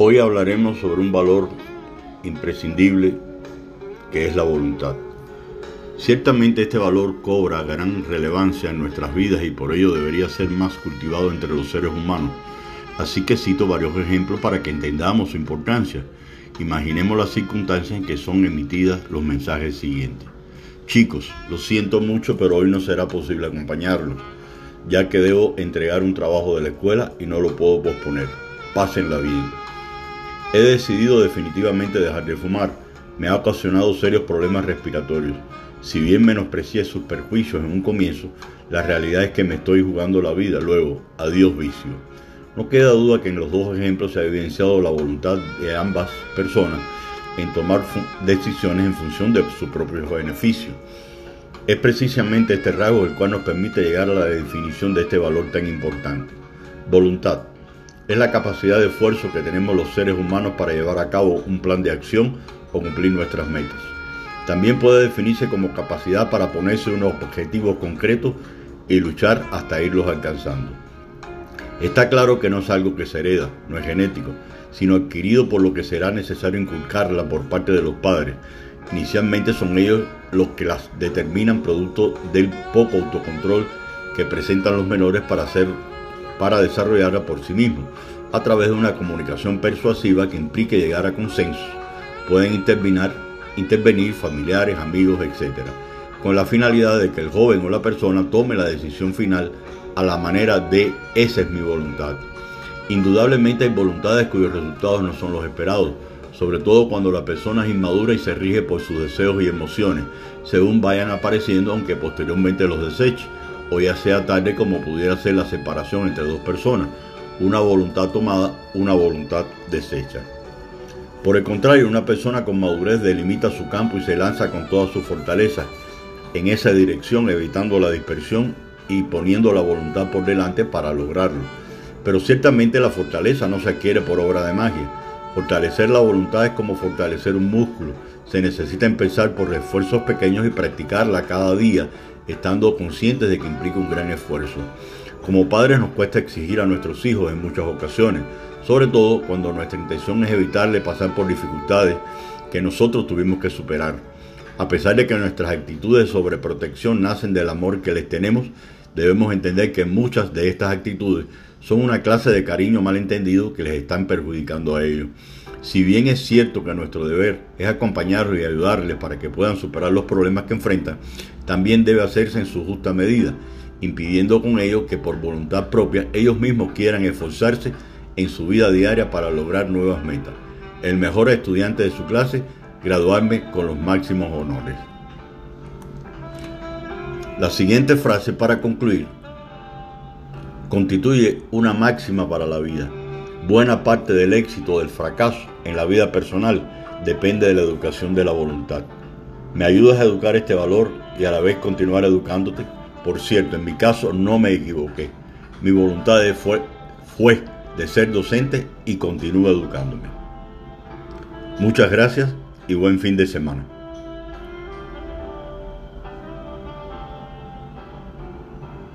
Hoy hablaremos sobre un valor imprescindible que es la voluntad. Ciertamente este valor cobra gran relevancia en nuestras vidas y por ello debería ser más cultivado entre los seres humanos. Así que cito varios ejemplos para que entendamos su importancia. Imaginemos las circunstancias en que son emitidas los mensajes siguientes. Chicos, lo siento mucho, pero hoy no será posible acompañarlos, ya que debo entregar un trabajo de la escuela y no lo puedo posponer. Pásenla bien. He decidido definitivamente dejar de fumar. Me ha ocasionado serios problemas respiratorios. Si bien menosprecié sus perjuicios en un comienzo, la realidad es que me estoy jugando la vida luego. Adiós vicio. No queda duda que en los dos ejemplos se ha evidenciado la voluntad de ambas personas en tomar decisiones en función de su propio beneficio. Es precisamente este rasgo el cual nos permite llegar a la definición de este valor tan importante. Voluntad es la capacidad de esfuerzo que tenemos los seres humanos para llevar a cabo un plan de acción o cumplir nuestras metas. También puede definirse como capacidad para ponerse unos objetivos concretos y luchar hasta irlos alcanzando. Está claro que no es algo que se hereda, no es genético, sino adquirido por lo que será necesario inculcarla por parte de los padres. Inicialmente son ellos los que las determinan producto del poco autocontrol que presentan los menores para hacer para desarrollarla por sí mismos, a través de una comunicación persuasiva que implique llegar a consensos. Pueden intervenir, intervenir familiares, amigos, etc., con la finalidad de que el joven o la persona tome la decisión final a la manera de esa es mi voluntad. Indudablemente hay voluntades cuyos resultados no son los esperados, sobre todo cuando la persona es inmadura y se rige por sus deseos y emociones, según vayan apareciendo aunque posteriormente los deseche o ya sea tarde como pudiera ser la separación entre dos personas, una voluntad tomada, una voluntad deshecha. Por el contrario, una persona con madurez delimita su campo y se lanza con toda su fortaleza en esa dirección, evitando la dispersión y poniendo la voluntad por delante para lograrlo. Pero ciertamente la fortaleza no se adquiere por obra de magia. Fortalecer la voluntad es como fortalecer un músculo. Se necesita empezar por esfuerzos pequeños y practicarla cada día estando conscientes de que implica un gran esfuerzo. Como padres nos cuesta exigir a nuestros hijos en muchas ocasiones, sobre todo cuando nuestra intención es evitarle pasar por dificultades que nosotros tuvimos que superar. A pesar de que nuestras actitudes de sobreprotección nacen del amor que les tenemos, debemos entender que muchas de estas actitudes son una clase de cariño malentendido que les están perjudicando a ellos. Si bien es cierto que nuestro deber es acompañarlos y ayudarles para que puedan superar los problemas que enfrentan, también debe hacerse en su justa medida, impidiendo con ello que por voluntad propia ellos mismos quieran esforzarse en su vida diaria para lograr nuevas metas. El mejor estudiante de su clase, graduarme con los máximos honores. La siguiente frase para concluir constituye una máxima para la vida. Buena parte del éxito o del fracaso en la vida personal depende de la educación de la voluntad. ¿Me ayudas a educar este valor y a la vez continuar educándote? Por cierto, en mi caso no me equivoqué. Mi voluntad fue, fue de ser docente y continúo educándome. Muchas gracias y buen fin de semana.